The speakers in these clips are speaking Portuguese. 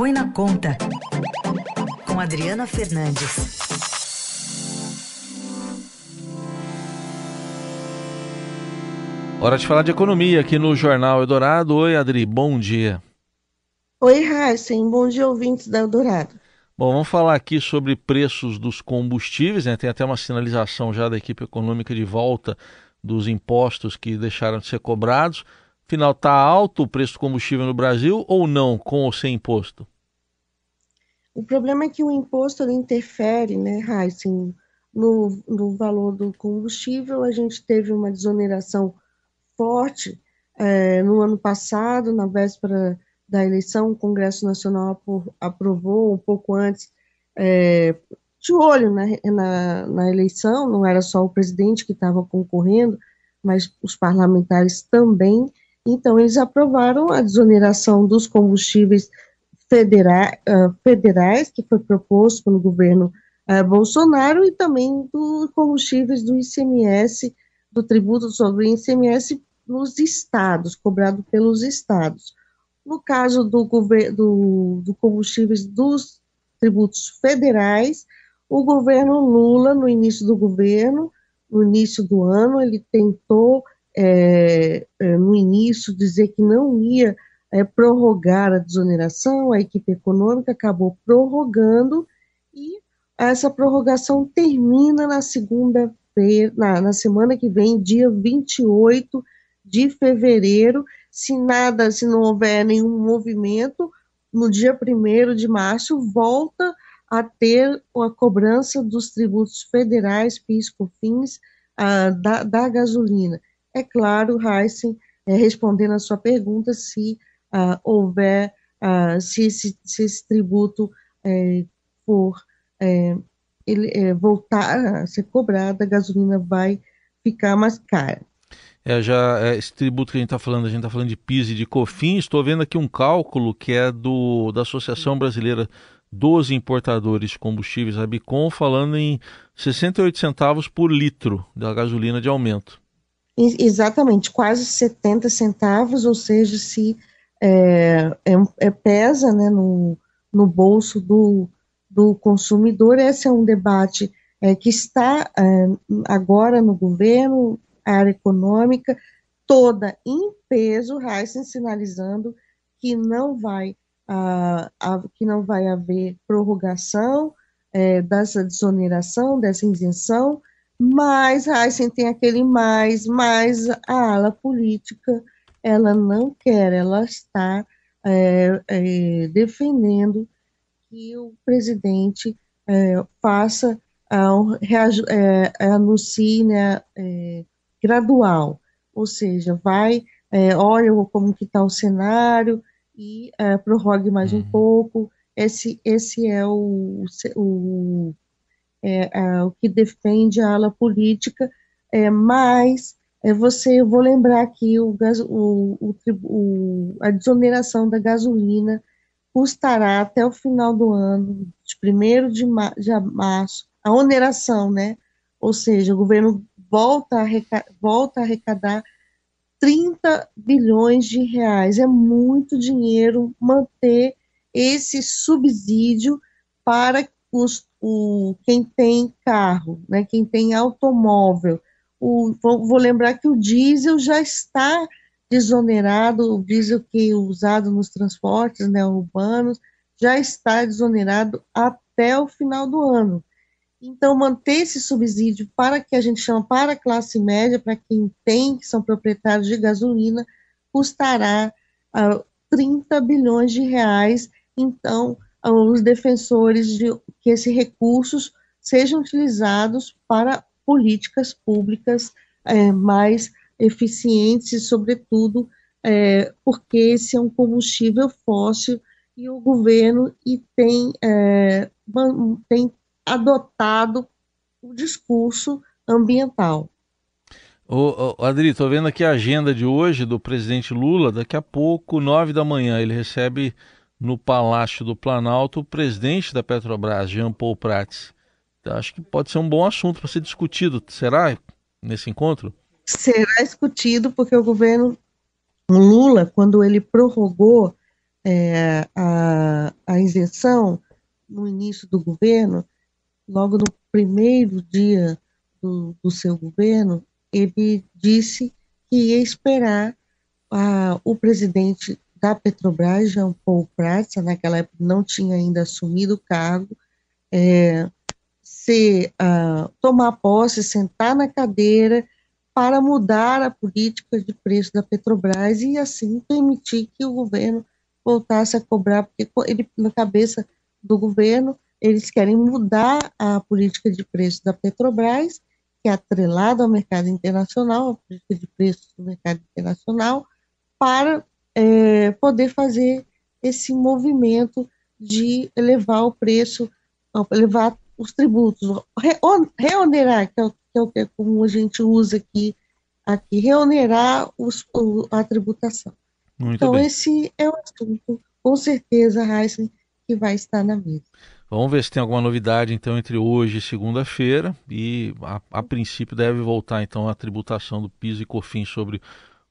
Põe na Conta, com Adriana Fernandes. Hora de falar de economia aqui no Jornal Eldorado. Oi, Adri, bom dia. Oi, Heisen, bom dia, ouvintes da Eldorado. Bom, vamos falar aqui sobre preços dos combustíveis, né? Tem até uma sinalização já da equipe econômica de volta dos impostos que deixaram de ser cobrados. Afinal, está alto o preço do combustível no Brasil ou não, com ou sem imposto? O problema é que o imposto ele interfere, né, Heisen, no, no valor do combustível. A gente teve uma desoneração forte é, no ano passado, na véspera da eleição, o Congresso Nacional aprovou um pouco antes, é, de olho na, na, na, eleição, não era só o presidente que estava concorrendo, mas os parlamentares também. Então, eles aprovaram a desoneração dos combustíveis federa, uh, federais, que foi proposto pelo governo uh, Bolsonaro, e também dos combustíveis do ICMS, do tributo sobre o ICMS nos estados, cobrado pelos estados. No caso do, do, do combustíveis dos tributos federais, o governo Lula, no início do governo, no início do ano, ele tentou, é, é, no início, dizer que não ia é, prorrogar a desoneração, a equipe econômica acabou prorrogando, e essa prorrogação termina na segunda-feira, na, na semana que vem, dia 28 de fevereiro, se nada, se não houver nenhum movimento, no dia 1 de março, volta a ter a cobrança dos tributos federais, PIS, COFINS, da, da, gasolina. É claro, Heisen, é, respondendo a sua pergunta, se ah, houver, ah, se, esse, se, esse, tributo é, for é, ele, é, voltar a ser cobrado, a gasolina vai ficar mais cara. É, já é, esse tributo que a gente está falando, a gente está falando de PIS e de COFINS. Estou vendo aqui um cálculo que é do da Associação Brasileira dos Importadores de Combustíveis, a Bicom, falando em 68 centavos por litro da gasolina de aumento. Exatamente, quase 70 centavos, ou seja, se é, é, é, pesa né, no, no bolso do, do consumidor. Esse é um debate é, que está é, agora no governo, área econômica toda em peso, Heisen sinalizando que não vai, uh, que não vai haver prorrogação é, dessa desoneração, dessa isenção, mas Heisen tem aquele mais, mas a ala política, ela não quer, ela está é, é, defendendo que o presidente é, faça, é, anuncie né, é, gradual, ou seja, vai, é, olha como que está o cenário e prorrogue mais uhum. um pouco. Esse, esse é o, o, é, é, o que defende a ala política, é, mas é, você, eu vou lembrar aqui o, o, o, a desoneração da gasolina custará até o final do ano, de 1 de, de março, a oneração, né? Ou seja, o governo volta a, volta a arrecadar 30 bilhões de reais. É muito dinheiro manter esse subsídio para os, o, quem tem carro, né, quem tem automóvel. O, vou, vou, lembrar que o diesel já está desonerado, o diesel que é usado nos transportes né, urbanos já está desonerado até o final do ano. Então, manter esse subsídio para que a gente chama para a classe média, para quem tem, que são proprietários de gasolina, custará uh, ah, 30 bilhões de reais. Então, os defensores de que esses recursos sejam utilizados para políticas públicas uh, mais eficientes e, sobretudo, eh, porque esse é um combustível fóssil e o governo e tem, eh, tem adotado o discurso ambiental. Adri, estou vendo aqui a agenda de hoje do presidente Lula. Daqui a pouco, nove da manhã, ele recebe no Palácio do Planalto o presidente da Petrobras, Jean Paul Prats. Então, acho que pode ser um bom assunto para ser discutido. Será nesse encontro? Será discutido porque o governo Lula, quando ele prorrogou é, a, a, a isenção no início do governo, logo no primeiro dia do, do seu governo, ele disse que ia esperar uh, o presidente da Petrobras, Jean Paul Prats, naquela época não tinha ainda assumido o cargo, é, se, uh, tomar posse, sentar na cadeira para mudar a política de preço da Petrobras e assim permitir que o governo voltasse a cobrar, porque ele, na cabeça do governo, eles querem mudar a política de preço da Petrobras, que é atrelada ao mercado internacional, a política de preços do mercado internacional, para é, poder fazer esse movimento de elevar o preço, elevar os tributos, reonerar, que é, o, que é o que é como a gente usa aqui, aqui reonerar os, a tributação. Muito então, bem. esse é o assunto, com certeza, Heisen, que vai estar na mesa. Vamos ver se tem alguma novidade, então, entre hoje e segunda-feira. E, a, a, princípio, deve voltar, então, a tributação do piso e cofins sobre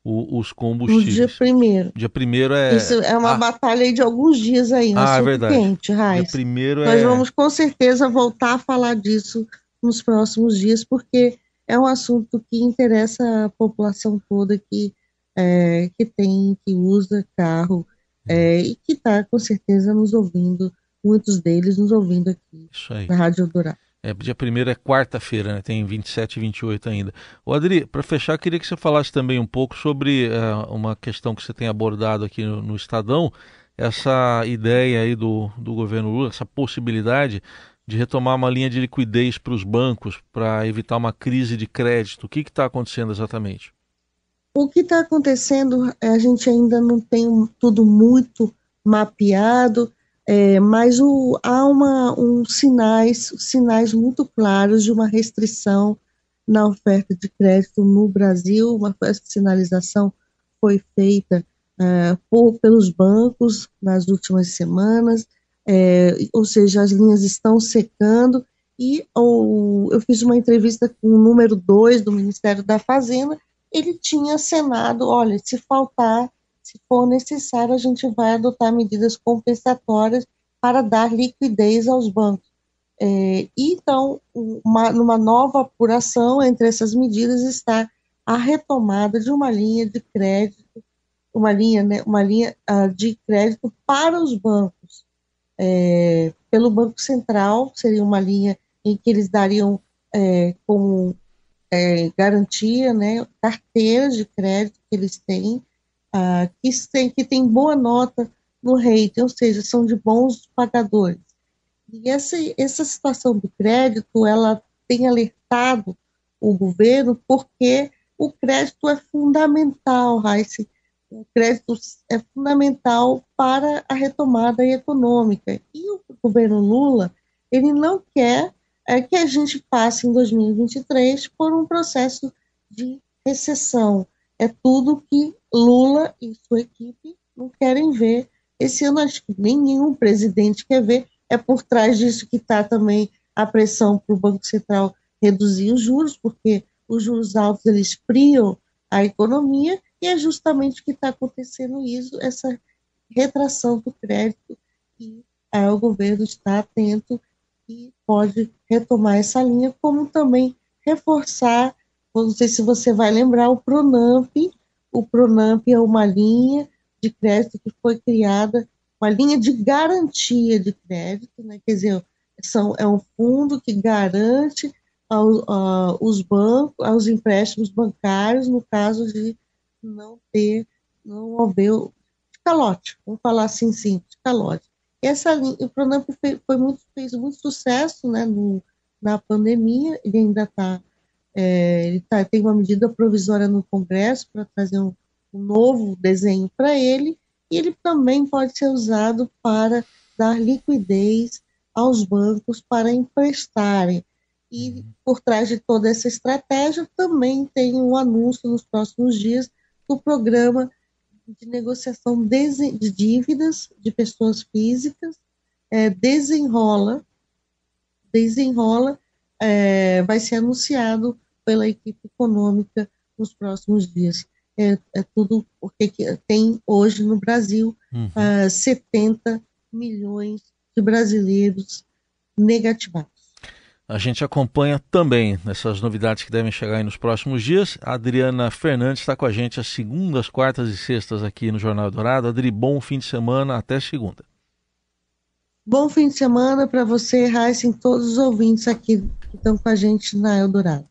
o, os combustíveis. No dia primeiro. Dia primeiro é... Isso é uma ah. batalha de alguns dias aí, ah, é verdade. quente, Dia primeiro Nós é... vamos, com certeza, voltar a falar disso nos próximos dias, porque é um assunto que interessa a população toda que, é, que tem, que usa carro é, e que está, com certeza, nos ouvindo, muitos deles nos ouvindo aqui na Rádio Dourado. É, dia 1 é quarta-feira, né? tem 27 e 28 ainda. O Adri, para fechar, queria que você falasse também um pouco sobre uh, uma questão que você tem abordado aqui no, no, Estadão, essa ideia aí do, do governo Lula, essa possibilidade de retomar uma linha de liquidez para os bancos para evitar uma crise de crédito. O que está acontecendo exatamente? O que está acontecendo, a gente ainda não tem tudo muito mapeado, é, mas o, há uma, um sinais, sinais muito claros de uma restrição na oferta de crédito no Brasil. Uma, sinalização foi feita uh, por, pelos bancos nas últimas semanas, é, ou seja, as linhas estão secando. E ou, eu fiz uma entrevista com o número 2 do Ministério da Fazenda, ele tinha acenado, olha, se faltar se for necessário, a gente vai adotar medidas compensatórias para dar liquidez aos bancos. É, então, uma, numa nova apuração entre essas medidas está a retomada de uma linha de crédito, uma linha, né, uma linha uh, de crédito para os bancos. É, pelo Banco Central, seria uma linha em que eles dariam é, como é, garantia, né, carteiras de crédito que eles têm, uh, que, tem, que tem boa nota no rating, ou seja, são de bons pagadores. E essa, essa situação do crédito, ela tem alertado o governo porque o crédito é fundamental, Raíssa, o crédito é fundamental para a retomada econômica. E o governo Lula, ele não quer é, que a gente passe em 2023 por um processo de recessão. É tudo que Lula e sua equipe não querem ver. Esse ano acho que nem nenhum presidente quer ver. É por trás disso que está também a pressão para o Banco Central reduzir os juros, porque os juros altos eles priam a economia e é justamente o que está acontecendo isso, essa retração do crédito e o governo está atento e pode retomar essa linha, como também reforçar, não sei se você vai lembrar, o Pronamp, o Pronamp é uma linha de crédito que foi criada, uma linha de garantia de crédito, né? quer dizer, são, é um fundo que garante ao, aos bancos, aos empréstimos bancários, no caso de não ter, não haver calote, vamos falar assim simples, calote. Essa linha, o Pronamp fez, foi muito, fez muito sucesso né, no, na pandemia, ele ainda está, é, ele tá, tem uma medida provisória no Congresso para trazer um, um novo desenho para ele, e ele também pode ser usado para dar liquidez aos bancos para emprestarem. E uhum. por trás de toda essa estratégia também tem um anúncio nos próximos dias do programa de negociação de dívidas de pessoas físicas, é, desenrola, desenrola, é, vai ser anunciado pela equipe econômica nos próximos dias é, é tudo porque tem hoje no Brasil uhum. uh, 70 milhões de brasileiros negativados. A gente acompanha também essas novidades que devem chegar nos próximos dias. A Adriana Fernandes está com a gente às segundas, quartas e sextas aqui no Jornal Dourado. Adri, bom fim de semana, até segunda. Bom fim de semana para você, Raíssa, e todos os ouvintes aqui que estão com a gente na Eldorado.